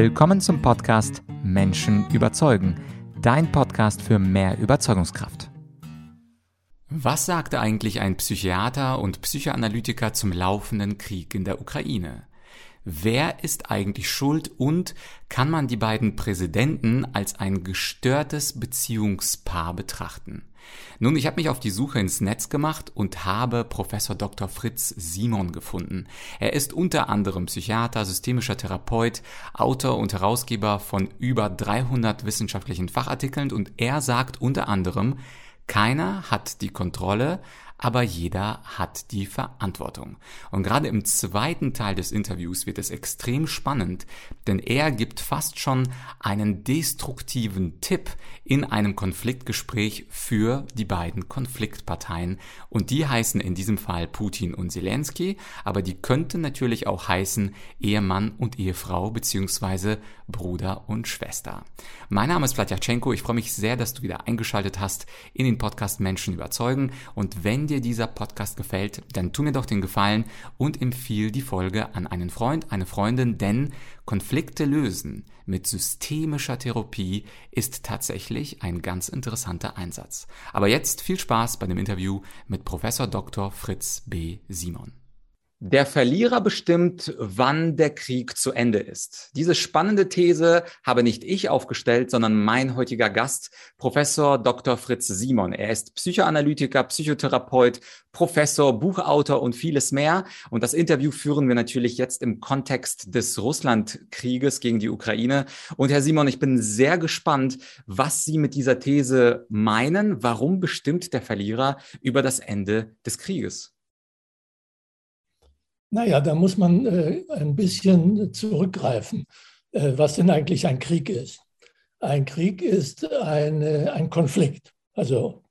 Willkommen zum Podcast Menschen überzeugen, dein Podcast für mehr Überzeugungskraft. Was sagte eigentlich ein Psychiater und Psychoanalytiker zum laufenden Krieg in der Ukraine? Wer ist eigentlich schuld und kann man die beiden Präsidenten als ein gestörtes Beziehungspaar betrachten? Nun, ich habe mich auf die Suche ins Netz gemacht und habe Professor Dr. Fritz Simon gefunden. Er ist unter anderem Psychiater, systemischer Therapeut, Autor und Herausgeber von über 300 wissenschaftlichen Fachartikeln und er sagt unter anderem, keiner hat die Kontrolle, aber jeder hat die Verantwortung. Und gerade im zweiten Teil des Interviews wird es extrem spannend, denn er gibt fast schon einen destruktiven Tipp in einem Konfliktgespräch für die beiden Konfliktparteien. Und die heißen in diesem Fall Putin und Zelensky, aber die könnten natürlich auch heißen Ehemann und Ehefrau beziehungsweise Bruder und Schwester. Mein Name ist Vladyachenko, ich freue mich sehr, dass du wieder eingeschaltet hast in den Podcast Menschen überzeugen und wenn dir dieser Podcast gefällt, dann tu mir doch den Gefallen und empfiehl die Folge an einen Freund, eine Freundin, denn Konflikte lösen mit systemischer Therapie ist tatsächlich ein ganz interessanter Einsatz. Aber jetzt viel Spaß bei dem Interview mit Professor Dr. Fritz B. Simon. Der Verlierer bestimmt, wann der Krieg zu Ende ist. Diese spannende These habe nicht ich aufgestellt, sondern mein heutiger Gast, Professor Dr. Fritz Simon. Er ist Psychoanalytiker, Psychotherapeut, Professor, Buchautor und vieles mehr. Und das Interview führen wir natürlich jetzt im Kontext des Russlandkrieges gegen die Ukraine. Und Herr Simon, ich bin sehr gespannt, was Sie mit dieser These meinen. Warum bestimmt der Verlierer über das Ende des Krieges? Naja, da muss man äh, ein bisschen zurückgreifen, äh, was denn eigentlich ein Krieg ist. Ein Krieg ist eine, ein Konflikt. Also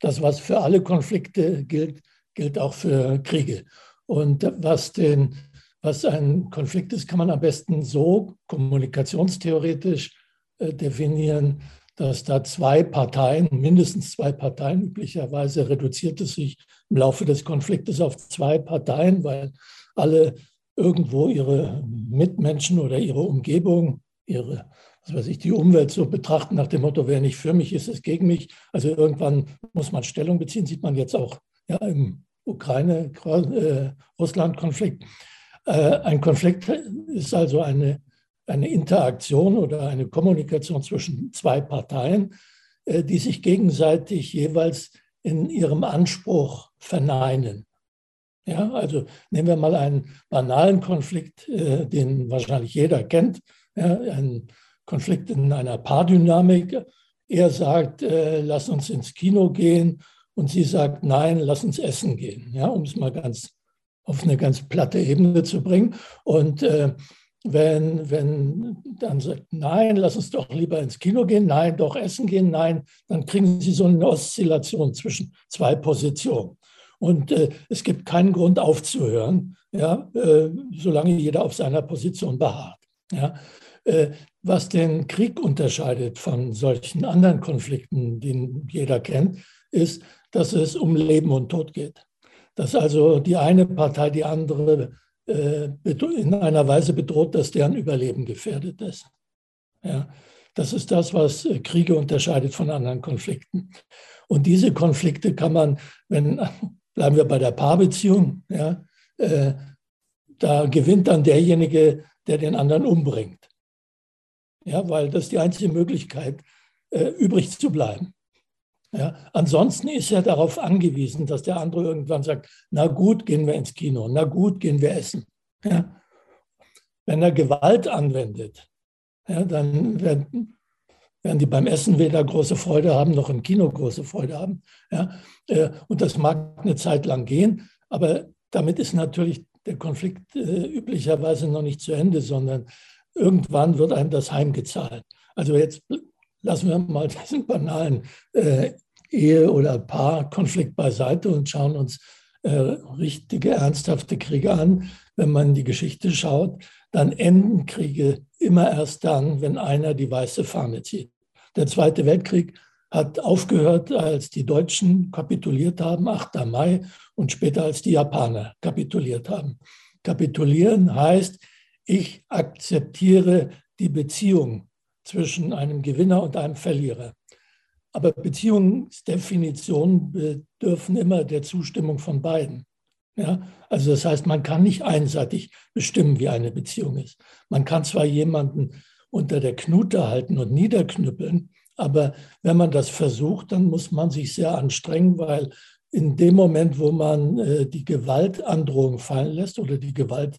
das, was für alle Konflikte gilt, gilt auch für Kriege. Und was, den, was ein Konflikt ist, kann man am besten so kommunikationstheoretisch äh, definieren, dass da zwei Parteien, mindestens zwei Parteien, üblicherweise reduziert es sich im Laufe des Konfliktes auf zwei Parteien, weil alle irgendwo ihre Mitmenschen oder ihre Umgebung, ihre, was weiß ich, die Umwelt so betrachten nach dem Motto, wer nicht für mich ist, ist gegen mich. Also irgendwann muss man Stellung beziehen, sieht man jetzt auch ja, im Ukraine-Russland-Konflikt. Äh, ein Konflikt ist also eine eine Interaktion oder eine Kommunikation zwischen zwei Parteien, äh, die sich gegenseitig jeweils in ihrem Anspruch verneinen. Ja, also nehmen wir mal einen banalen Konflikt, äh, den wahrscheinlich jeder kennt, ja, einen Konflikt in einer Paardynamik. Er sagt, äh, lass uns ins Kino gehen und sie sagt, nein, lass uns essen gehen, ja, um es mal ganz auf eine ganz platte Ebene zu bringen. Und äh, wenn, wenn dann sagt, nein, lass uns doch lieber ins Kino gehen, nein, doch essen gehen, nein, dann kriegen Sie so eine Oszillation zwischen zwei Positionen. Und äh, es gibt keinen Grund aufzuhören, ja, äh, solange jeder auf seiner Position beharrt. Ja. Äh, was den Krieg unterscheidet von solchen anderen Konflikten, die jeder kennt, ist, dass es um Leben und Tod geht. Dass also die eine Partei die andere äh, in einer Weise bedroht, dass deren Überleben gefährdet ist. Ja, das ist das, was äh, Kriege unterscheidet von anderen Konflikten. Und diese Konflikte kann man, wenn, bleiben wir bei der Paarbeziehung, ja, äh, da gewinnt dann derjenige, der den anderen umbringt. Ja, weil das die einzige Möglichkeit, äh, übrig zu bleiben. Ja, ansonsten ist er darauf angewiesen, dass der andere irgendwann sagt, na gut, gehen wir ins Kino, na gut, gehen wir essen. Ja. Wenn er Gewalt anwendet, ja, dann werden, werden die beim Essen weder große Freude haben, noch im Kino große Freude haben. Ja. Äh, und das mag eine Zeit lang gehen, aber damit ist natürlich der Konflikt äh, üblicherweise noch nicht zu Ende, sondern irgendwann wird einem das heimgezahlt. Also jetzt lassen wir mal diesen banalen äh, Ehe- oder Paarkonflikt beiseite und schauen uns richtige, ernsthafte Kriege an. Wenn man die Geschichte schaut, dann enden Kriege immer erst dann, wenn einer die weiße Fahne zieht. Der Zweite Weltkrieg hat aufgehört, als die Deutschen kapituliert haben, 8. Mai, und später als die Japaner kapituliert haben. Kapitulieren heißt, ich akzeptiere die Beziehung zwischen einem Gewinner und einem Verlierer. Aber Beziehungsdefinitionen bedürfen immer der Zustimmung von beiden. Ja, also das heißt, man kann nicht einseitig bestimmen, wie eine Beziehung ist. Man kann zwar jemanden unter der Knute halten und niederknüppeln, aber wenn man das versucht, dann muss man sich sehr anstrengen, weil in dem Moment, wo man äh, die Gewaltandrohung fallen lässt oder die Gewalt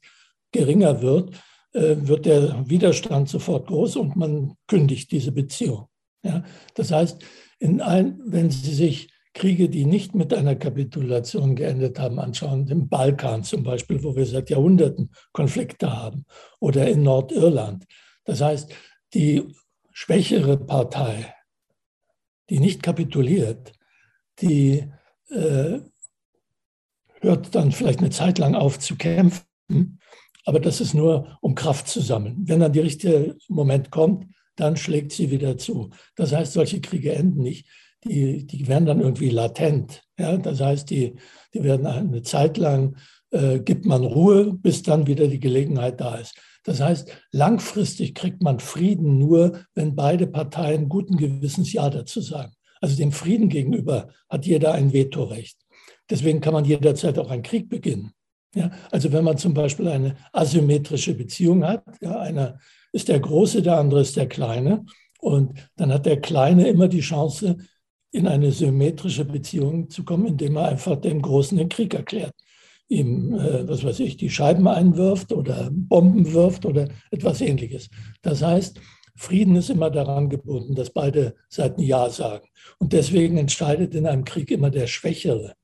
geringer wird, äh, wird der Widerstand sofort groß und man kündigt diese Beziehung. Ja? Das heißt, ein, wenn Sie sich Kriege, die nicht mit einer Kapitulation geendet haben, anschauen, im Balkan zum Beispiel, wo wir seit Jahrhunderten Konflikte haben, oder in Nordirland. Das heißt, die schwächere Partei, die nicht kapituliert, die äh, hört dann vielleicht eine Zeit lang auf zu kämpfen, aber das ist nur, um Kraft zu sammeln. Wenn dann der richtige Moment kommt, dann schlägt sie wieder zu. Das heißt, solche Kriege enden nicht die, die werden dann irgendwie latent. Ja? Das heißt, die, die werden eine Zeit lang, äh, gibt man Ruhe, bis dann wieder die Gelegenheit da ist. Das heißt, langfristig kriegt man Frieden nur, wenn beide Parteien guten Gewissens Ja dazu sagen. Also dem Frieden gegenüber hat jeder ein Vetorecht. Deswegen kann man jederzeit auch einen Krieg beginnen. Ja, also wenn man zum Beispiel eine asymmetrische Beziehung hat, ja, einer ist der Große, der andere ist der Kleine, und dann hat der Kleine immer die Chance, in eine symmetrische Beziehung zu kommen, indem er einfach dem Großen den Krieg erklärt. Ihm, äh, was weiß ich, die Scheiben einwirft oder Bomben wirft oder etwas ähnliches. Das heißt, Frieden ist immer daran gebunden, dass beide Seiten Ja sagen. Und deswegen entscheidet in einem Krieg immer der Schwächere,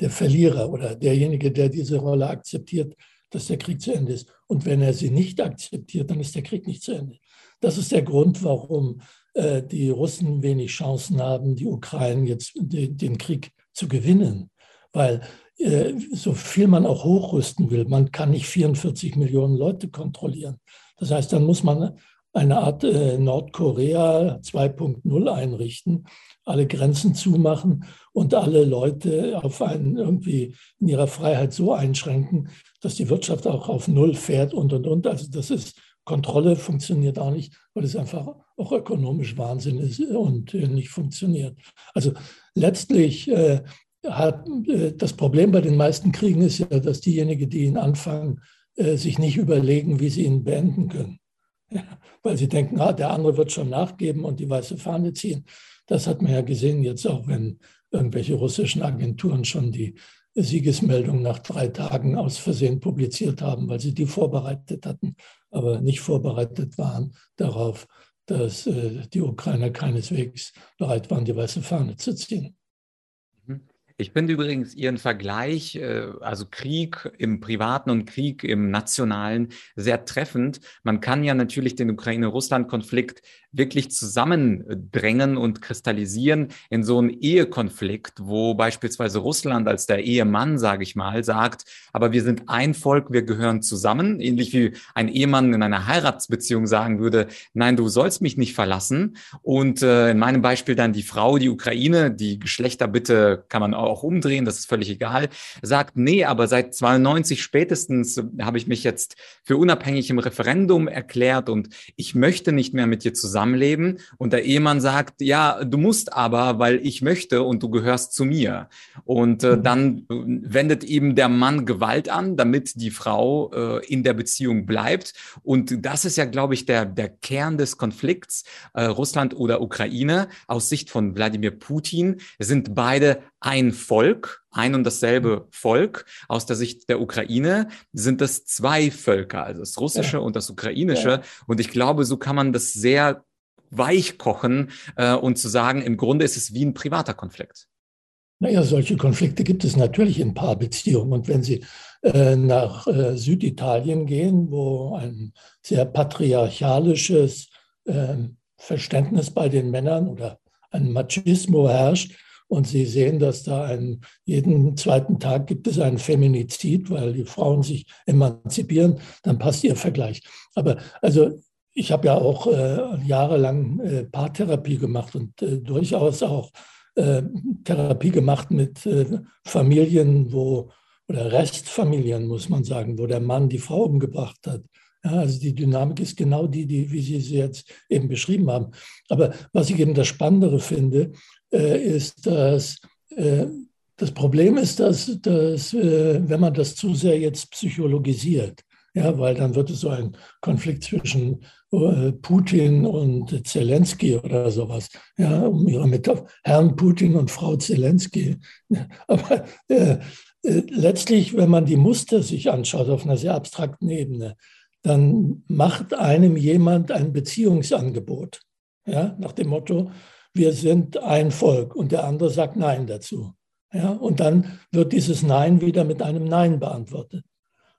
der Verlierer oder derjenige, der diese Rolle akzeptiert, dass der Krieg zu Ende ist. Und wenn er sie nicht akzeptiert, dann ist der Krieg nicht zu Ende. Das ist der Grund, warum äh, die Russen wenig Chancen haben, die Ukraine jetzt den Krieg zu gewinnen. Weil so viel man auch hochrüsten will, man kann nicht 44 Millionen Leute kontrollieren. Das heißt, dann muss man eine Art äh, Nordkorea 2.0 einrichten, alle Grenzen zumachen und alle Leute auf einen irgendwie in ihrer Freiheit so einschränken, dass die Wirtschaft auch auf Null fährt und und und. Also das ist Kontrolle funktioniert auch nicht, weil es einfach auch ökonomisch Wahnsinn ist und äh, nicht funktioniert. Also letztlich äh, hat äh, das Problem bei den meisten Kriegen ist ja, dass diejenigen, die ihn anfangen, äh, sich nicht überlegen, wie sie ihn beenden können. Weil sie denken, ah, der andere wird schon nachgeben und die weiße Fahne ziehen. Das hat man ja gesehen jetzt auch, wenn irgendwelche russischen Agenturen schon die Siegesmeldung nach drei Tagen aus Versehen publiziert haben, weil sie die vorbereitet hatten aber nicht vorbereitet waren darauf, dass äh, die Ukrainer keineswegs bereit waren, die weiße Fahne zu ziehen. Ich finde übrigens Ihren Vergleich, äh, also Krieg im privaten und Krieg im nationalen, sehr treffend. Man kann ja natürlich den Ukraine-Russland-Konflikt wirklich zusammendrängen und kristallisieren in so einen Ehekonflikt, wo beispielsweise Russland als der Ehemann, sage ich mal, sagt, aber wir sind ein Volk, wir gehören zusammen, ähnlich wie ein Ehemann in einer Heiratsbeziehung sagen würde, nein, du sollst mich nicht verlassen. Und äh, in meinem Beispiel dann die Frau, die Ukraine, die Geschlechter bitte kann man umdrehen, das ist völlig egal, sagt, nee, aber seit 92 spätestens habe ich mich jetzt für unabhängig im Referendum erklärt und ich möchte nicht mehr mit dir zusammen Zusammenleben und der Ehemann sagt, ja, du musst aber, weil ich möchte und du gehörst zu mir. Und äh, mhm. dann äh, wendet eben der Mann Gewalt an, damit die Frau äh, in der Beziehung bleibt. Und das ist ja, glaube ich, der, der Kern des Konflikts äh, Russland oder Ukraine. Aus Sicht von Wladimir Putin sind beide ein Volk, ein und dasselbe mhm. Volk. Aus der Sicht der Ukraine sind das zwei Völker, also das russische ja. und das ukrainische. Ja. Und ich glaube, so kann man das sehr weich kochen äh, und zu sagen, im Grunde ist es wie ein privater Konflikt. Naja, solche Konflikte gibt es natürlich in Paarbeziehungen. Und wenn Sie äh, nach äh, Süditalien gehen, wo ein sehr patriarchalisches äh, Verständnis bei den Männern oder ein Machismo herrscht, und Sie sehen, dass da ein, jeden zweiten Tag gibt es einen Feminizid, weil die Frauen sich emanzipieren, dann passt Ihr Vergleich. Aber also ich habe ja auch äh, jahrelang äh, Paartherapie gemacht und äh, durchaus auch äh, Therapie gemacht mit äh, Familien, wo, oder Restfamilien, muss man sagen, wo der Mann die Frau umgebracht hat. Ja, also die Dynamik ist genau die, die, wie Sie sie jetzt eben beschrieben haben. Aber was ich eben das Spannendere finde, ist, dass äh, das Problem ist, dass, dass äh, wenn man das zu sehr jetzt psychologisiert, ja, weil dann wird es so ein Konflikt zwischen äh, Putin und Zelensky oder sowas, ja, Metapher, Herrn Putin und Frau Zelensky. Aber äh, äh, letztlich, wenn man die Muster sich anschaut auf einer sehr abstrakten Ebene, dann macht einem jemand ein Beziehungsangebot, ja, nach dem Motto, wir sind ein Volk und der andere sagt Nein dazu. Ja, und dann wird dieses Nein wieder mit einem Nein beantwortet.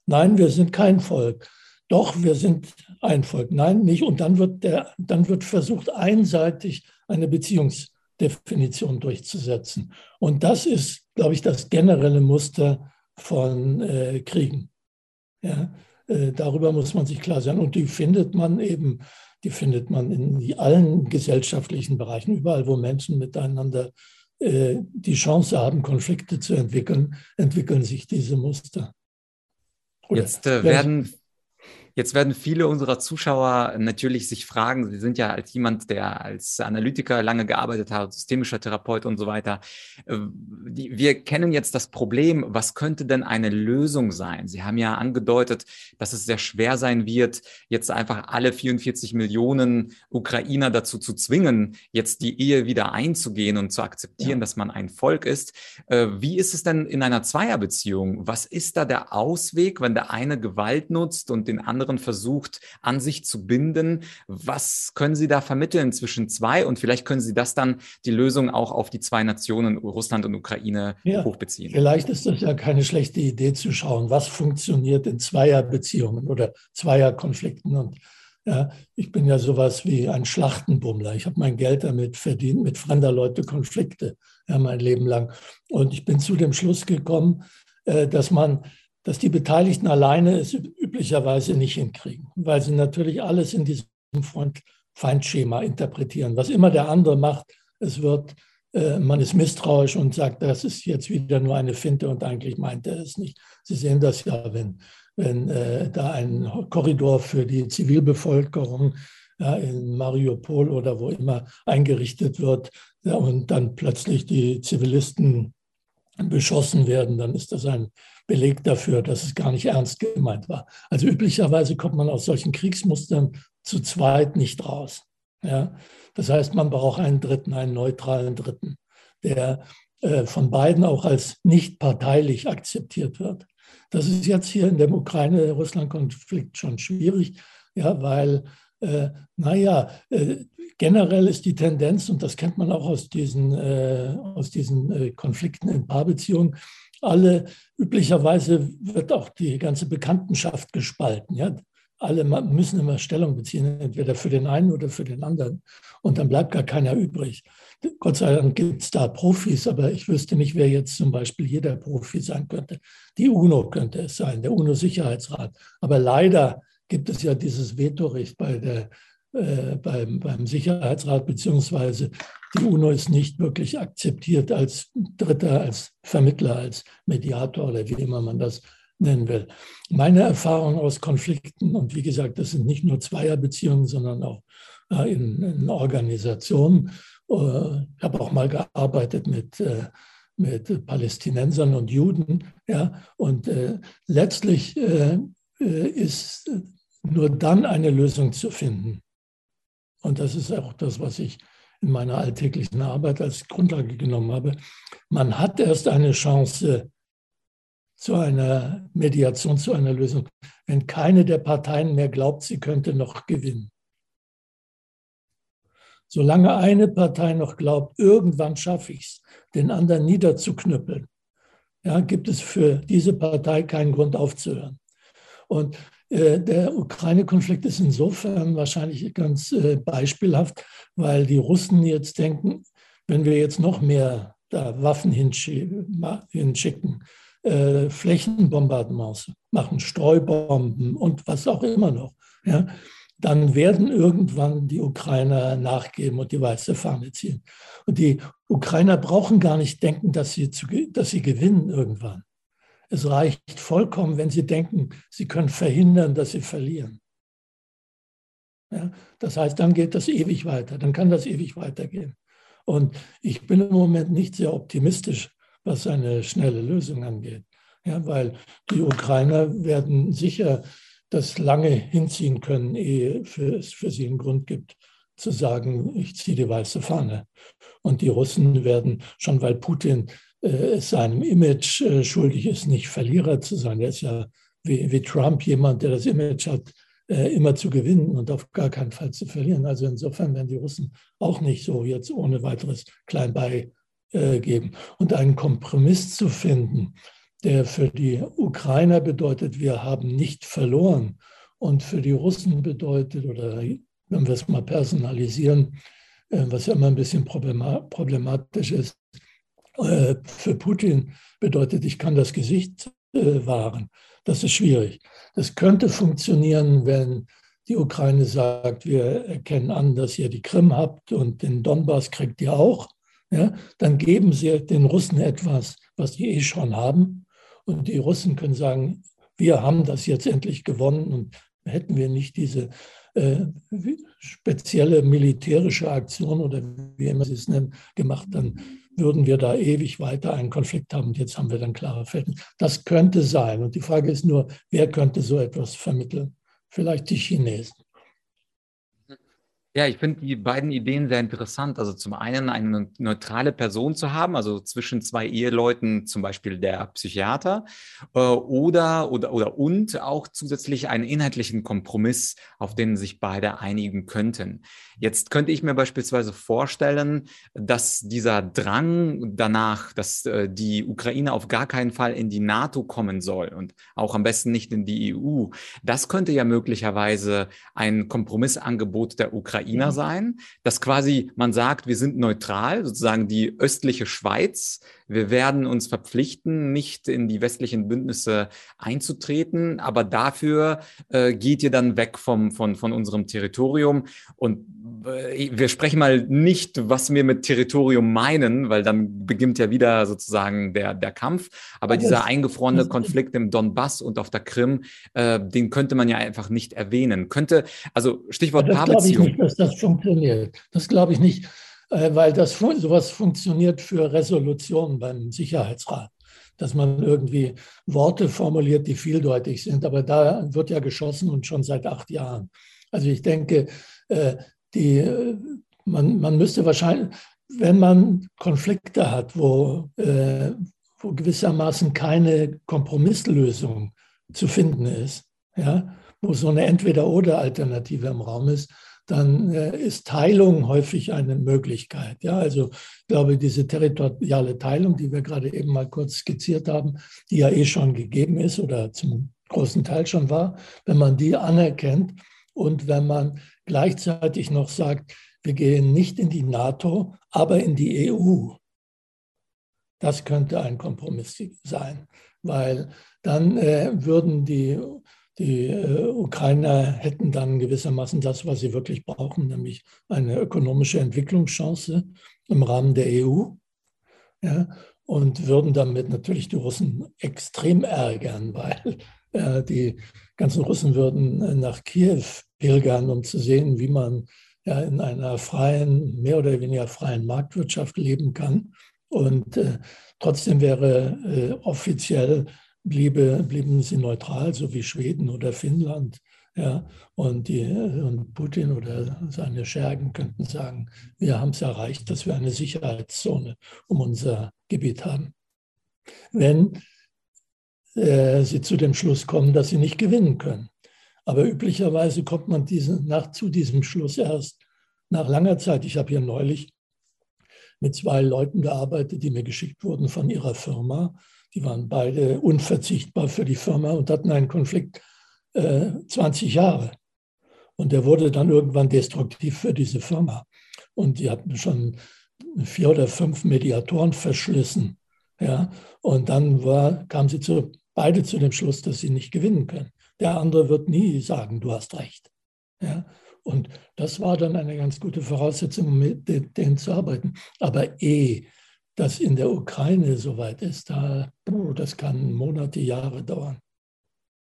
Nein, wir sind kein Volk. Doch, wir sind ein Volk. Nein, nicht. Und dann wird, der, dann wird versucht, einseitig eine Beziehungsdefinition durchzusetzen. Und das ist, glaube ich, das generelle Muster von äh, Kriegen. Ja, äh, darüber muss man sich klar sein. Und die findet man eben, die findet man in allen gesellschaftlichen Bereichen, überall, wo Menschen miteinander äh, die Chance haben, Konflikte zu entwickeln, entwickeln sich diese Muster. Oder Jetzt äh, werden Jetzt werden viele unserer Zuschauer natürlich sich fragen, Sie sind ja als jemand, der als Analytiker lange gearbeitet hat, systemischer Therapeut und so weiter. Äh, wir kennen jetzt das Problem, was könnte denn eine Lösung sein? Sie haben ja angedeutet, dass es sehr schwer sein wird, jetzt einfach alle 44 Millionen Ukrainer dazu zu zwingen, jetzt die Ehe wieder einzugehen und zu akzeptieren, ja. dass man ein Volk ist. Äh, wie ist es denn in einer Zweierbeziehung? Was ist da der Ausweg, wenn der eine Gewalt nutzt und den anderen anderen versucht, an sich zu binden. Was können Sie da vermitteln zwischen zwei? Und vielleicht können Sie das dann die Lösung auch auf die zwei Nationen, Russland und Ukraine, ja, hochbeziehen. Vielleicht ist das ja keine schlechte Idee zu schauen, was funktioniert in Zweierbeziehungen oder Zweierkonflikten. Und ja, ich bin ja sowas wie ein Schlachtenbummler. Ich habe mein Geld damit verdient, mit fremder Leute Konflikte, ja, mein Leben lang. Und ich bin zu dem Schluss gekommen, äh, dass man dass die Beteiligten alleine es üblicherweise nicht hinkriegen, weil sie natürlich alles in diesem Freund-Feind-Schema interpretieren. Was immer der andere macht, es wird, äh, man ist misstrauisch und sagt, das ist jetzt wieder nur eine Finte und eigentlich meint er es nicht. Sie sehen das ja, wenn, wenn äh, da ein Korridor für die Zivilbevölkerung ja, in Mariupol oder wo immer eingerichtet wird ja, und dann plötzlich die Zivilisten beschossen werden, dann ist das ein Beleg dafür, dass es gar nicht ernst gemeint war. Also üblicherweise kommt man aus solchen Kriegsmustern zu zweit nicht raus. Ja? Das heißt, man braucht einen Dritten, einen neutralen Dritten, der äh, von beiden auch als nicht parteilich akzeptiert wird. Das ist jetzt hier in dem Ukraine-Russland-Konflikt schon schwierig, ja, weil, äh, naja, äh, generell ist die Tendenz, und das kennt man auch aus diesen, äh, aus diesen äh, Konflikten in Paarbeziehungen, alle, üblicherweise wird auch die ganze Bekanntenschaft gespalten. Ja? Alle müssen immer Stellung beziehen, entweder für den einen oder für den anderen. Und dann bleibt gar keiner übrig. Gott sei Dank gibt es da Profis, aber ich wüsste nicht, wer jetzt zum Beispiel jeder Profi sein könnte. Die UNO könnte es sein, der UNO-Sicherheitsrat. Aber leider gibt es ja dieses Vetorecht bei der äh, beim, beim Sicherheitsrat, beziehungsweise die UNO ist nicht wirklich akzeptiert als Dritter, als Vermittler, als Mediator oder wie immer man das nennen will. Meine Erfahrung aus Konflikten, und wie gesagt, das sind nicht nur Zweierbeziehungen, sondern auch äh, in, in, Organisationen. Äh, ich habe auch mal gearbeitet mit, mit Palästinensern und Juden. Ja, und letztlich ist nur dann eine Lösung zu finden, und das ist auch das, was ich in meiner alltäglichen Arbeit als Grundlage genommen habe. Man hat erst eine Chance zu einer Mediation, zu einer Lösung, wenn keine der Parteien mehr glaubt, sie könnte noch gewinnen. Solange eine Partei noch glaubt, irgendwann schaffe ich es, den anderen niederzuknüppeln, ja, gibt es für diese Partei keinen Grund aufzuhören. Und der Ukraine-Konflikt ist insofern wahrscheinlich ganz äh, beispielhaft, weil die Russen jetzt denken, wenn wir jetzt noch mehr da Waffen hinschicken, äh, Flächenbombardements machen, Streubomben und was auch immer noch, ja, dann werden irgendwann die Ukrainer nachgeben und die weiße Fahne ziehen. Und die Ukrainer brauchen gar nicht denken, dass sie, zu, dass sie gewinnen irgendwann. Es reicht vollkommen, wenn Sie denken, Sie können verhindern, dass Sie verlieren. Ja, das heißt, dann geht das ewig weiter, dann kann das ewig weitergehen. Und ich bin im Moment nicht sehr optimistisch, was eine schnelle Lösung angeht. Ja, weil die Ukrainer werden sicher das lange hinziehen können, ehe es für sie einen Grund gibt, zu sagen, ich ziehe die weiße Fahne. Und die Russen werden, schon weil Putin seinem Image äh, schuldig ist, nicht Verlierer zu sein. Er ist ja wie, wie Trump jemand, der das Image hat, äh, immer zu gewinnen und auf gar keinen Fall zu verlieren. Also insofern werden die Russen auch nicht so jetzt ohne weiteres klein beigeben. Und einen Kompromiss zu finden, der für die Ukrainer bedeutet, wir haben nicht verloren und für die Russen bedeutet, oder wenn wir es mal personalisieren, äh, was ja immer ein bisschen problematisch ist, äh, für Putin bedeutet, ich kann das Gesicht äh, wahren. Das ist schwierig. Das könnte funktionieren, wenn die Ukraine sagt, wir erkennen an, dass ihr die Krim habt und den Donbass kriegt ihr auch. Ja, dann geben sie den Russen etwas, was die eh schon haben. Und die Russen können sagen, wir haben das jetzt endlich gewonnen und hätten wir nicht diese äh, spezielle militärische Aktion oder wie immer sie es nennen, gemacht, dann würden wir da ewig weiter einen Konflikt haben. Und jetzt haben wir dann klare Fäden. Das könnte sein. Und die Frage ist nur, wer könnte so etwas vermitteln? Vielleicht die Chinesen. Ja, ich finde die beiden Ideen sehr interessant. Also zum einen eine neutrale Person zu haben, also zwischen zwei Eheleuten, zum Beispiel der Psychiater, äh, oder, oder, oder und auch zusätzlich einen inhaltlichen Kompromiss, auf den sich beide einigen könnten. Jetzt könnte ich mir beispielsweise vorstellen, dass dieser Drang danach, dass äh, die Ukraine auf gar keinen Fall in die NATO kommen soll und auch am besten nicht in die EU, das könnte ja möglicherweise ein Kompromissangebot der Ukrainer mhm. sein, dass quasi man sagt, wir sind neutral, sozusagen die östliche Schweiz wir werden uns verpflichten, nicht in die westlichen Bündnisse einzutreten, aber dafür äh, geht ihr dann weg vom, von, von unserem Territorium. Und äh, wir sprechen mal nicht, was wir mit Territorium meinen, weil dann beginnt ja wieder sozusagen der, der Kampf. Aber das dieser eingefrorene Konflikt im Donbass und auf der Krim, äh, den könnte man ja einfach nicht erwähnen. Könnte, also Stichwort das Paarbeziehung. Das funktioniert. Das glaube ich nicht. Äh, weil das sowas funktioniert für Resolutionen beim Sicherheitsrat, dass man irgendwie Worte formuliert, die vieldeutig sind. Aber da wird ja geschossen und schon seit acht Jahren. Also ich denke, äh, die, man, man müsste wahrscheinlich, wenn man Konflikte hat, wo, äh, wo gewissermaßen keine Kompromisslösung zu finden ist, ja, wo so eine Entweder-oder-Alternative im Raum ist, dann äh, ist Teilung häufig eine Möglichkeit. Ja, also ich glaube, diese territoriale Teilung, die wir gerade eben mal kurz skizziert haben, die ja eh schon gegeben ist oder zum großen Teil schon war, wenn man die anerkennt und wenn man gleichzeitig noch sagt, wir gehen nicht in die NATO, aber in die EU. Das könnte ein Kompromiss sein, weil dann äh, würden die die äh, Ukrainer hätten dann gewissermaßen das, was sie wirklich brauchen, nämlich eine ökonomische Entwicklungschance im Rahmen der EU. Ja, und würden damit natürlich die Russen extrem ärgern, weil äh, die ganzen Russen würden nach Kiew pilgern, um zu sehen, wie man ja, in einer freien, mehr oder weniger freien Marktwirtschaft leben kann. Und äh, trotzdem wäre äh, offiziell bliebe, blieben sie neutral, so wie Schweden oder Finnland. Ja, und, die, und Putin oder seine Schergen könnten sagen, wir haben es erreicht, dass wir eine Sicherheitszone um unser Gebiet haben. Wenn äh, sie zu dem Schluss kommen, dass sie nicht gewinnen können. Aber üblicherweise kommt man diese, nach, zu diesem Schluss erst nach langer Zeit. Ich habe hier neulich mit zwei Leuten gearbeitet, die mir geschickt wurden von ihrer Firma. Die waren beide unverzichtbar für die Firma und hatten einen Konflikt äh, 20 Jahre. Und der wurde dann irgendwann destruktiv für diese Firma. Und die hatten schon vier oder fünf Mediatoren verschlissen. Ja? Und dann war, kamen sie zu, beide zu dem Schluss, dass sie nicht gewinnen können. Der andere wird nie sagen, du hast recht. Ja? Und das war dann eine ganz gute Voraussetzung, mit denen zu arbeiten. Aber eh das in der Ukraine soweit ist, da, das kann Monate, Jahre dauern.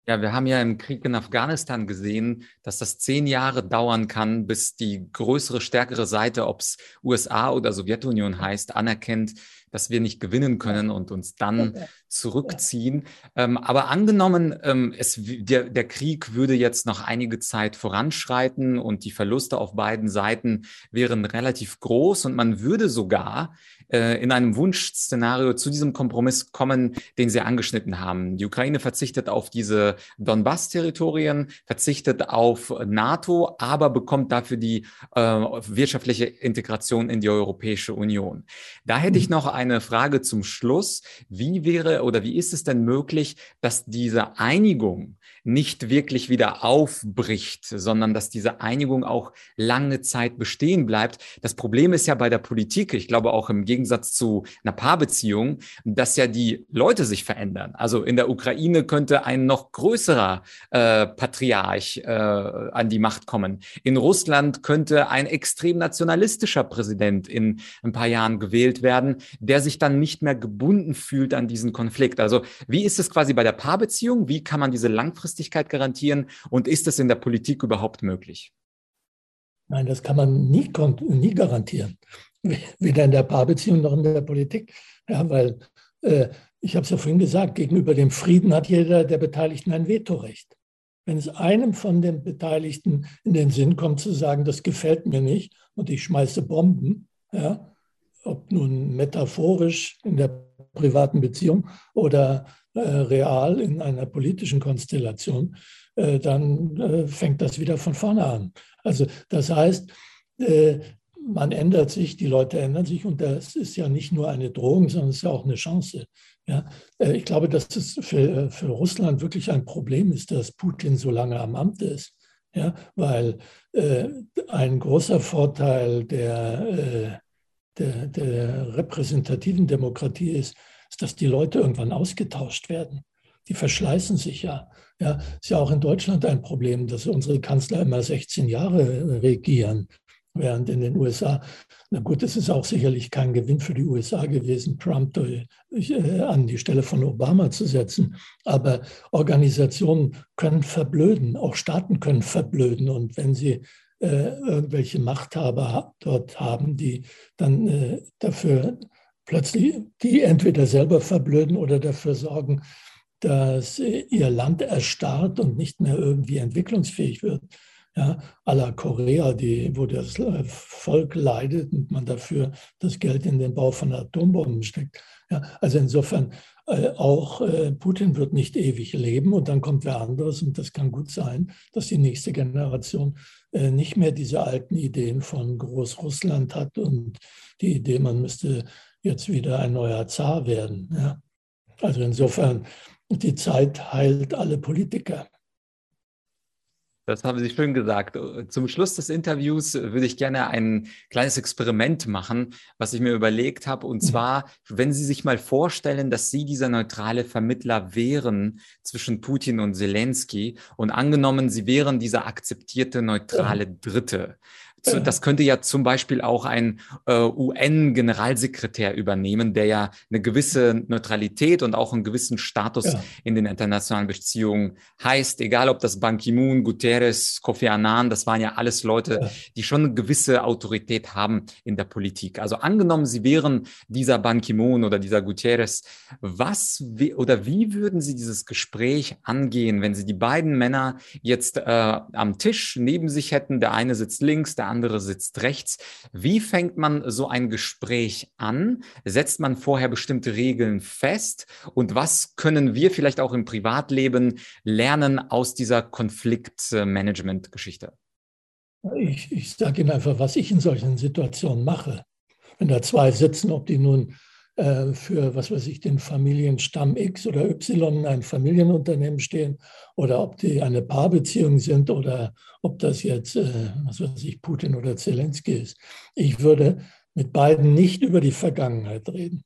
Ja, wir haben ja im Krieg in Afghanistan gesehen, dass das zehn Jahre dauern kann, bis die größere, stärkere Seite, ob es USA oder Sowjetunion heißt, anerkennt, dass wir nicht gewinnen können und uns dann zurückziehen. Ähm, aber angenommen, ähm, es, der, der Krieg würde jetzt noch einige Zeit voranschreiten und die Verluste auf beiden Seiten wären relativ groß und man würde sogar äh, in einem Wunschszenario zu diesem Kompromiss kommen, den Sie angeschnitten haben. Die Ukraine verzichtet auf diese Donbass-Territorien, verzichtet auf NATO, aber bekommt dafür die äh, wirtschaftliche Integration in die Europäische Union. Da hätte ich mhm. noch eine Frage zum Schluss. Wie wäre oder wie ist es denn möglich, dass diese Einigung nicht wirklich wieder aufbricht, sondern dass diese Einigung auch lange Zeit bestehen bleibt? Das Problem ist ja bei der Politik, ich glaube auch im Gegensatz zu einer Paarbeziehung, dass ja die Leute sich verändern. Also in der Ukraine könnte ein noch größerer äh, Patriarch äh, an die Macht kommen. In Russland könnte ein extrem nationalistischer Präsident in ein paar Jahren gewählt werden, der sich dann nicht mehr gebunden fühlt an diesen Konflikt. Also wie ist es quasi bei der Paarbeziehung? Wie kann man diese Langfristigkeit garantieren? Und ist es in der Politik überhaupt möglich? Nein, das kann man nie, nie garantieren weder in der Paarbeziehung noch in der Politik. Ja, weil äh, ich habe es ja vorhin gesagt, gegenüber dem Frieden hat jeder der Beteiligten ein Vetorecht. Wenn es einem von den Beteiligten in den Sinn kommt zu sagen, das gefällt mir nicht und ich schmeiße Bomben, ja, ob nun metaphorisch in der privaten Beziehung oder real in einer politischen Konstellation, äh, dann äh, fängt das wieder von vorne an. Also das heißt, äh, man ändert sich, die Leute ändern sich und das ist ja nicht nur eine Drohung, sondern es ist ja auch eine Chance. Ja, äh, ich glaube, dass es für, für Russland wirklich ein Problem ist, dass Putin so lange am Amt ist. Ja, weil äh, ein großer Vorteil der, äh, der, der repräsentativen Demokratie ist, ist, dass die Leute irgendwann ausgetauscht werden. Die verschleißen sich ja. Ja, ist ja auch in Deutschland ein Problem, dass unsere Kanzler immer 16 Jahre regieren. Während in den USA, na gut, es ist auch sicherlich kein Gewinn für die USA gewesen, Trump durch, äh, an die Stelle von Obama zu setzen. Aber Organisationen können verblöden, auch Staaten können verblöden. Und wenn sie äh, irgendwelche Machthaber dort haben, die dann äh, dafür plötzlich, die entweder selber verblöden oder dafür sorgen, dass ihr Land erstarrt und nicht mehr irgendwie entwicklungsfähig wird, ja, à la Korea, die, wo das äh, Volk leidet und man dafür das Geld in den Bau von Atombomben steckt. Ja, also insofern äh, auch äh, Putin wird nicht ewig leben und dann kommt wer anderes und das kann gut sein, dass die nächste Generation äh, nicht mehr diese alten Ideen von Großrussland hat und die Idee, man müsste jetzt wieder ein neuer Zar werden. Ja. Also insofern, die Zeit heilt alle Politiker. Das haben Sie schön gesagt. Zum Schluss des Interviews würde ich gerne ein kleines Experiment machen, was ich mir überlegt habe. Und mhm. zwar, wenn Sie sich mal vorstellen, dass Sie dieser neutrale Vermittler wären zwischen Putin und Zelensky und angenommen, Sie wären dieser akzeptierte neutrale Dritte. Das könnte ja zum Beispiel auch ein äh, UN-Generalsekretär übernehmen, der ja eine gewisse Neutralität und auch einen gewissen Status ja. in den internationalen Beziehungen heißt. Egal, ob das Ban Ki-moon, Guterres, Kofi Annan, das waren ja alles Leute, ja. die schon eine gewisse Autorität haben in der Politik. Also angenommen, sie wären dieser Ban Ki-moon oder dieser Guterres, was oder wie würden Sie dieses Gespräch angehen, wenn Sie die beiden Männer jetzt äh, am Tisch neben sich hätten? Der eine sitzt links, der andere sitzt rechts. Wie fängt man so ein Gespräch an? Setzt man vorher bestimmte Regeln fest? Und was können wir vielleicht auch im Privatleben lernen aus dieser Konfliktmanagement-Geschichte? Ich, ich sage Ihnen einfach, was ich in solchen Situationen mache. Wenn da zwei sitzen, ob die nun für, was weiß ich, den Familienstamm X oder Y in einem Familienunternehmen stehen oder ob die eine Paarbeziehung sind oder ob das jetzt, äh, was weiß ich, Putin oder Zelensky ist. Ich würde mit beiden nicht über die Vergangenheit reden.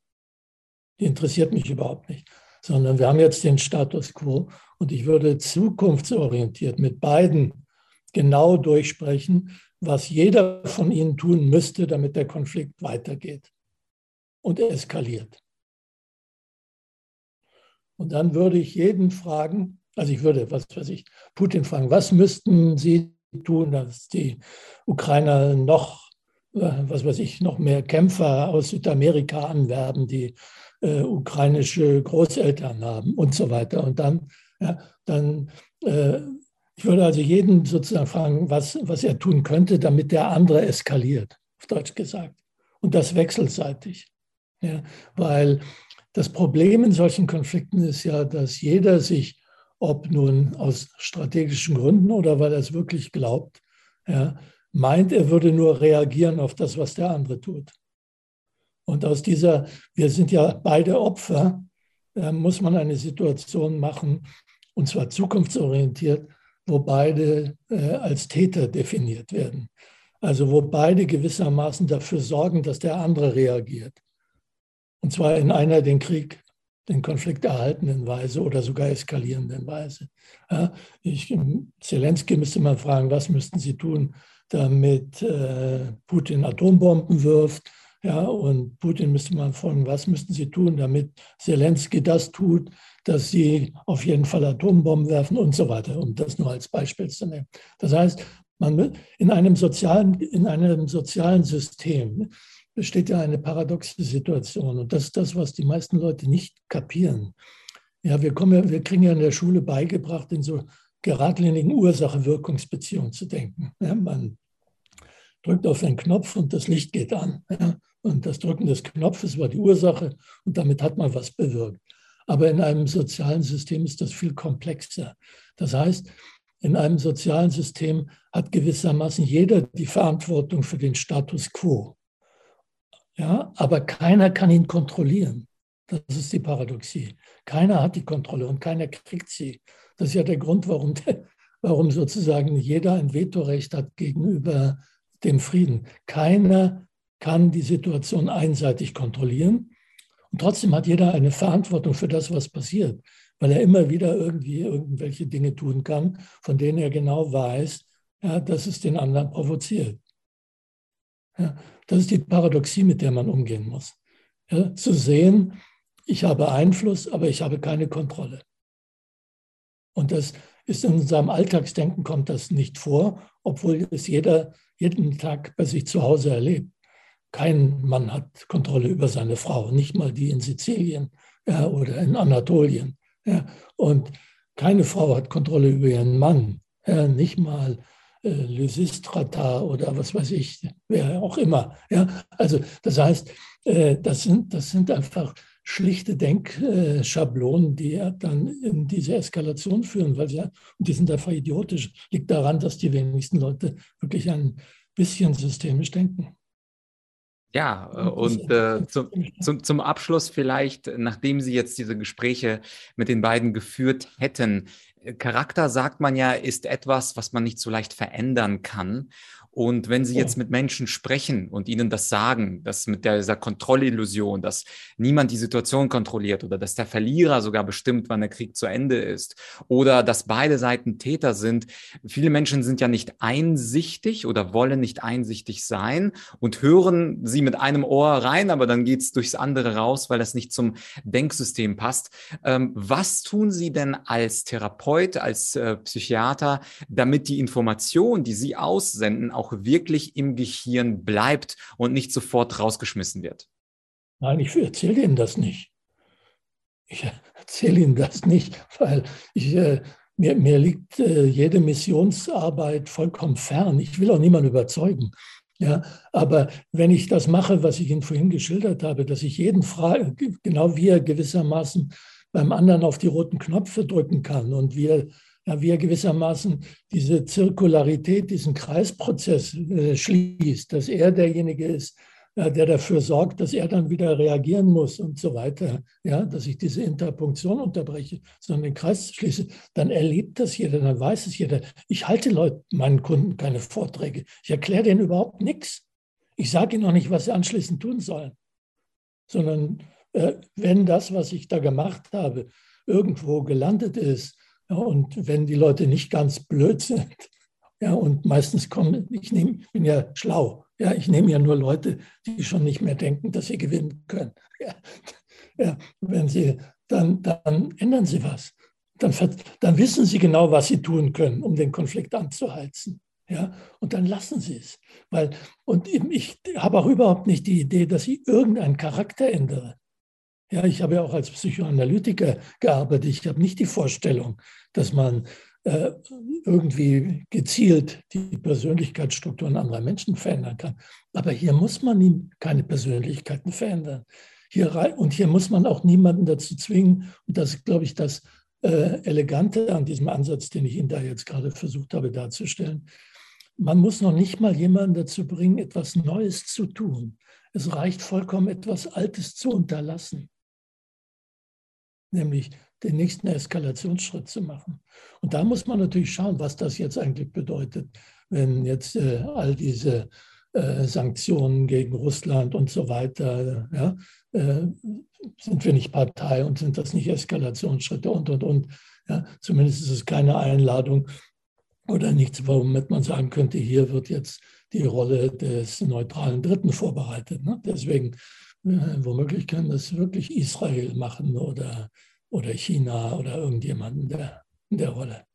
Die interessiert mich überhaupt nicht, sondern wir haben jetzt den Status quo und ich würde zukunftsorientiert mit beiden genau durchsprechen, was jeder von ihnen tun müsste, damit der Konflikt weitergeht und eskaliert. Und dann würde ich jeden fragen, Also ich würde, was weiß ich, Putin fragen, was müssten Sie tun, dass die Ukrainer noch, äh, was weiß ich, noch mehr Kämpfer aus Südamerika anwerben, die äh, ukrainische Großeltern haben und so weiter. Und dann, ja, dann äh, ich würde also jeden sozusagen fragen, was, was er tun könnte, damit der andere eskaliert, auf Deutsch gesagt. Und das wechselseitig. Ja, weil das Problem in solchen Konflikten ist ja, dass jeder sich, ob nun aus strategischen Gründen oder weil er es wirklich glaubt, ja, meint, er würde nur reagieren auf das, was der andere tut. Und aus dieser, wir sind ja beide Opfer, äh, muss man eine Situation machen, und zwar zukunftsorientiert, wo beide äh, als Täter definiert werden. Also wo beide gewissermaßen dafür sorgen, dass der andere reagiert. Und zwar in einer den Krieg, den Konflikt erhaltenden Weise oder sogar eskalierenden Weise. Ja, ich, Zelensky müsste man fragen, was müssten Sie tun, damit äh, Putin Atombomben wirft? Ja, und Putin müsste man fragen, was müssten Sie tun, damit Zelensky das tut, dass sie auf jeden Fall Atombomben werfen und so weiter, um das nur als Beispiel zu nehmen. Das heißt, man, in, einem sozialen, in einem sozialen System besteht ja eine paradoxe Situation und das ist das, was die meisten Leute nicht kapieren. Ja, wir, kommen, wir kriegen ja in der Schule beigebracht, in so geradlinigen Ursache-Wirkungsbeziehungen zu denken. Ja, man drückt auf einen Knopf und das Licht geht an. Ja, und das Drücken des Knopfes war die Ursache und damit hat man was bewirkt. Aber in einem sozialen System ist das viel komplexer. Das heißt, in einem sozialen System hat gewissermaßen jeder die Verantwortung für den Status quo. Ja, aber keiner kann ihn kontrollieren. Das ist die Paradoxie. Keiner hat die Kontrolle und keiner kriegt sie. Das ist ja der Grund, warum, warum sozusagen jeder ein Vetorecht hat gegenüber dem Frieden. Keiner kann die Situation einseitig kontrollieren. Und trotzdem hat jeder eine Verantwortung für das, was passiert, weil er immer wieder irgendwie irgendwelche Dinge tun kann, von denen er genau weiß, ja, dass es den anderen provoziert. Ja, das ist die Paradoxie, mit der man umgehen muss. Ja, zu sehen, ich habe Einfluss, aber ich habe keine Kontrolle. Und das ist in unserem Alltagsdenken kommt das nicht vor, obwohl es jeder jeden Tag bei sich zu Hause erlebt. Kein Mann hat Kontrolle über seine Frau, nicht mal die in Sizilien ja, oder in Anatolien. Ja. Und keine Frau hat Kontrolle über ihren Mann, ja, nicht mal Lysistrata oder was weiß ich, wer auch immer. Ja. Also das heißt, äh, das, sind, das sind einfach schlichte Denkschablonen, die dann in diese Eskalation führen, weil sie, und die sind einfach idiotisch. Liegt daran, dass die wenigsten Leute wirklich ein bisschen systemisch denken. Ja, äh, und äh, zum, zum, zum Abschluss vielleicht, nachdem Sie jetzt diese Gespräche mit den beiden geführt hätten, äh, Charakter, sagt man ja, ist etwas, was man nicht so leicht verändern kann. Und wenn Sie jetzt mit Menschen sprechen und ihnen das sagen, dass mit dieser Kontrollillusion, dass niemand die Situation kontrolliert oder dass der Verlierer sogar bestimmt, wann der Krieg zu Ende ist oder dass beide Seiten Täter sind, viele Menschen sind ja nicht einsichtig oder wollen nicht einsichtig sein und hören sie mit einem Ohr rein, aber dann geht's durchs andere raus, weil das nicht zum Denksystem passt. Ähm, was tun Sie denn als Therapeut, als äh, Psychiater, damit die Information, die Sie aussenden, auch auch wirklich im Gehirn bleibt und nicht sofort rausgeschmissen wird? Nein, ich erzähle Ihnen das nicht. Ich erzähle Ihnen das nicht, weil ich, äh, mir, mir liegt äh, jede Missionsarbeit vollkommen fern. Ich will auch niemanden überzeugen. Ja, aber wenn ich das mache, was ich Ihnen vorhin geschildert habe, dass ich jeden frage, genau wie er gewissermaßen beim anderen auf die roten Knöpfe drücken kann und wie er ja, wie er gewissermaßen diese Zirkularität, diesen Kreisprozess äh, schließt, dass er derjenige ist, äh, der dafür sorgt, dass er dann wieder reagieren muss und so weiter, ja, dass ich diese Interpunktion unterbreche, sondern den Kreis schließe, dann erlebt das jeder, dann weiß es jeder. Ich halte Leuten, meinen Kunden keine Vorträge. Ich erkläre denen überhaupt nichts. Ich sage ihnen noch nicht, was sie anschließend tun sollen, sondern äh, wenn das, was ich da gemacht habe, irgendwo gelandet ist, ja, und wenn die Leute nicht ganz blöd sind, ja, und meistens kommen, ich nehm, bin ja schlau, ja, ich nehme ja nur Leute, die schon nicht mehr denken, dass sie gewinnen können. Ja, ja wenn sie, dann, dann ändern sie was. dann, dann wissen sie genau, was sie tun können, um den Konflikt anzuheizen. Ja, und dann lassen sie es. Weil, und ich habe auch überhaupt nicht die Idee, dass ich irgendeinen Charakter ändere. Ja, ich habe ja auch als Psychoanalytiker gearbeitet. Ich habe nicht die Vorstellung, dass man äh, irgendwie gezielt die Persönlichkeitsstrukturen anderer Menschen verändern kann. Aber hier muss man keine Persönlichkeiten verändern. Hier, und hier muss man auch niemanden dazu zwingen. Und das ist, glaube ich, das äh, Elegante an diesem Ansatz, den ich Ihnen da jetzt gerade versucht habe darzustellen. Man muss noch nicht mal jemanden dazu bringen, etwas Neues zu tun. Es reicht vollkommen, etwas Altes zu unterlassen, nämlich den nächsten Eskalationsschritt zu machen. Und da muss man natürlich schauen, was das jetzt eigentlich bedeutet, wenn jetzt äh, all diese äh, Sanktionen gegen Russland und so weiter, ja, äh, sind wir nicht Partei und sind das nicht Eskalationsschritte und, und, und. Ja, zumindest ist es keine Einladung oder nichts, womit man sagen könnte, hier wird jetzt die Rolle des neutralen Dritten vorbereitet. Ne? Deswegen, womöglich kann das wirklich Israel machen oder, oder China oder irgendjemanden der, in der Rolle.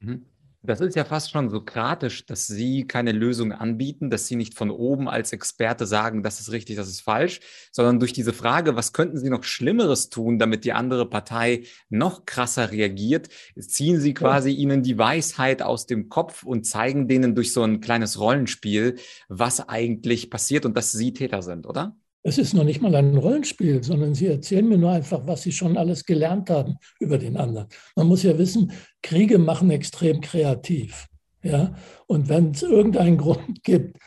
Mhm. Das ist ja fast schon sokratisch, dass Sie keine Lösung anbieten, dass Sie nicht von oben als Experte sagen, das ist richtig, das ist falsch, sondern durch diese Frage, was könnten Sie noch Schlimmeres tun, damit die andere Partei noch krasser reagiert, ziehen Sie quasi ja. ihnen die Weisheit aus dem Kopf und zeigen denen durch so ein kleines Rollenspiel, was eigentlich passiert und dass Sie Täter sind, oder? Es ist noch nicht mal ein Rollenspiel, sondern sie erzählen mir nur einfach, was sie schon alles gelernt haben über den anderen. Man muss ja wissen, Kriege machen extrem kreativ. Ja? Und wenn es irgendeinen Grund gibt,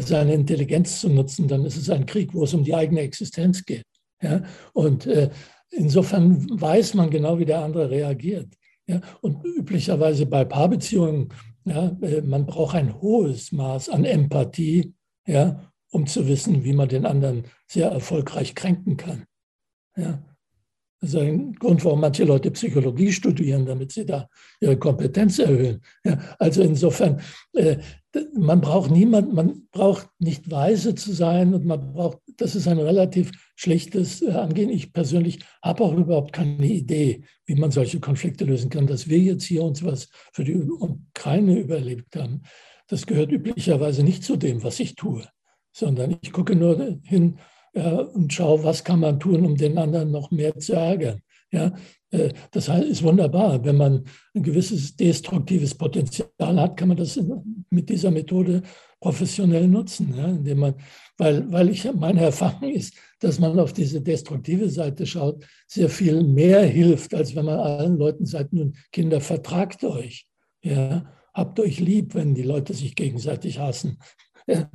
seine Intelligenz zu nutzen, dann ist es ein Krieg, wo es um die eigene Existenz geht. Ja? Und äh, insofern weiß man genau, wie der andere reagiert. Ja? Und üblicherweise bei Paarbeziehungen, ja, äh, man braucht ein hohes Maß an Empathie, ja, um zu wissen, wie man den anderen sehr erfolgreich kränken kann. Ja. Das ist ein Grund, warum manche Leute Psychologie studieren, damit sie da ihre Kompetenz erhöhen. Ja, also insofern, äh, man braucht niemand, man braucht nicht weise zu sein und man braucht, das ist ein relativ schlichtes äh, Angehen. Ich persönlich habe auch überhaupt keine Idee, wie man solche Konflikte lösen kann. Dass wir jetzt hier uns was für die Ukraine überlebt haben, das gehört üblicherweise nicht zu dem, was ich tue sondern ich gucke nur hin ja, und schaue, was kann man tun, um den anderen noch mehr zu ärgern. Ja, äh, das ist wunderbar. Wenn man ein gewisses destruktives Potenzial hat, kann man das mit dieser Methode professionell nutzen, ja, indem man, weil, weil ich meine Erfahrung ist, dass man auf diese destruktive Seite schaut, sehr viel mehr hilft, als wenn man allen Leuten sagt, nun Kinder, vertragt euch, ja, habt euch lieb, wenn die Leute sich gegenseitig hassen. Ja,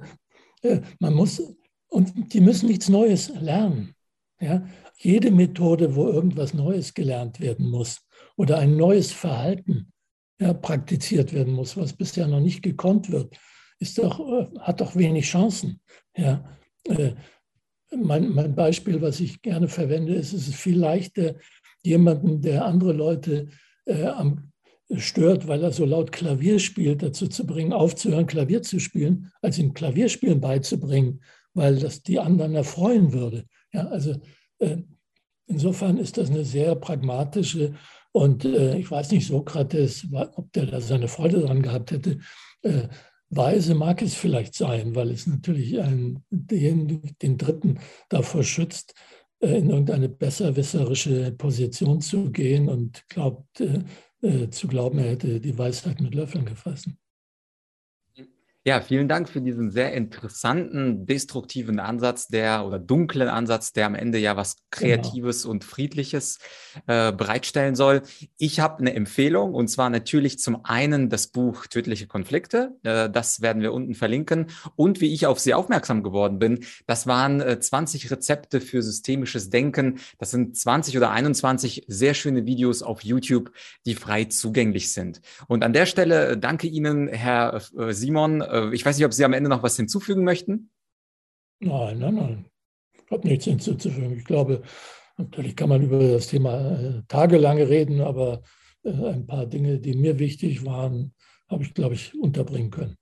man muss, und die müssen nichts Neues lernen. Ja? Jede Methode, wo irgendwas Neues gelernt werden muss oder ein neues Verhalten ja, praktiziert werden muss, was bisher noch nicht gekonnt wird, ist doch, äh, hat doch wenig Chancen. Ja? Äh, mein, mein Beispiel, was ich gerne verwende, ist, es ist viel leichter, jemanden, der andere Leute äh, am stört, weil er so laut Klavier spielt, dazu zu bringen, aufzuhören, Klavier zu spielen, als ihm Klavierspielen beizubringen, weil das die anderen erfreuen würde. Ja, also äh, insofern ist das eine sehr pragmatische und äh, ich weiß nicht, Sokrates, ob der da seine Freude daran gehabt hätte. Äh, Weise mag es vielleicht sein, weil es natürlich einen, den, den Dritten davor schützt, äh, in irgendeine besserwisserische Position zu gehen und glaubt, äh, zu glauben, er hätte die Weisheit mit Löffeln gefressen. Ja, vielen Dank für diesen sehr interessanten, destruktiven Ansatz, der oder dunklen Ansatz, der am Ende ja was genau. Kreatives genau. und Friedliches äh, bereitstellen soll. Ich habe eine Empfehlung und zwar natürlich zum einen das Buch Tödliche Konflikte. Äh, das werden wir unten verlinken. Und wie ich auf Sie aufmerksam geworden bin, das waren äh, 20 Rezepte für systemisches Denken. Das sind 20 oder 21 sehr schöne Videos auf YouTube, die frei zugänglich sind. Und an der Stelle äh, danke Ihnen, Herr äh, Simon äh, ich weiß nicht, ob Sie am Ende noch was hinzufügen möchten. Nein, nein, nein. Ich habe nichts hinzuzufügen. Ich glaube, natürlich kann man über das Thema äh, tagelang reden, aber äh, ein paar Dinge, die mir wichtig waren, habe ich, glaube ich, unterbringen können.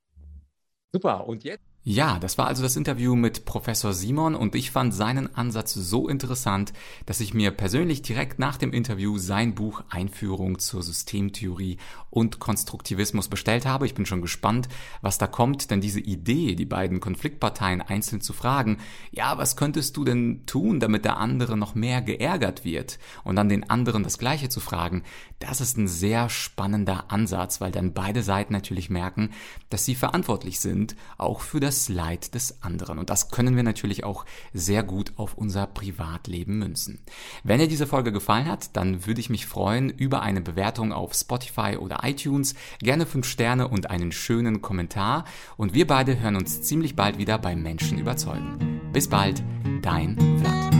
Super. Und jetzt? Ja, das war also das Interview mit Professor Simon und ich fand seinen Ansatz so interessant, dass ich mir persönlich direkt nach dem Interview sein Buch Einführung zur Systemtheorie und Konstruktivismus bestellt habe. Ich bin schon gespannt, was da kommt, denn diese Idee, die beiden Konfliktparteien einzeln zu fragen, ja, was könntest du denn tun, damit der andere noch mehr geärgert wird und dann den anderen das gleiche zu fragen, das ist ein sehr spannender Ansatz, weil dann beide Seiten natürlich merken, dass sie verantwortlich sind, auch für das das Leid des anderen. Und das können wir natürlich auch sehr gut auf unser Privatleben münzen. Wenn dir diese Folge gefallen hat, dann würde ich mich freuen über eine Bewertung auf Spotify oder iTunes, gerne fünf Sterne und einen schönen Kommentar. Und wir beide hören uns ziemlich bald wieder bei Menschen überzeugen. Bis bald, dein Vlad.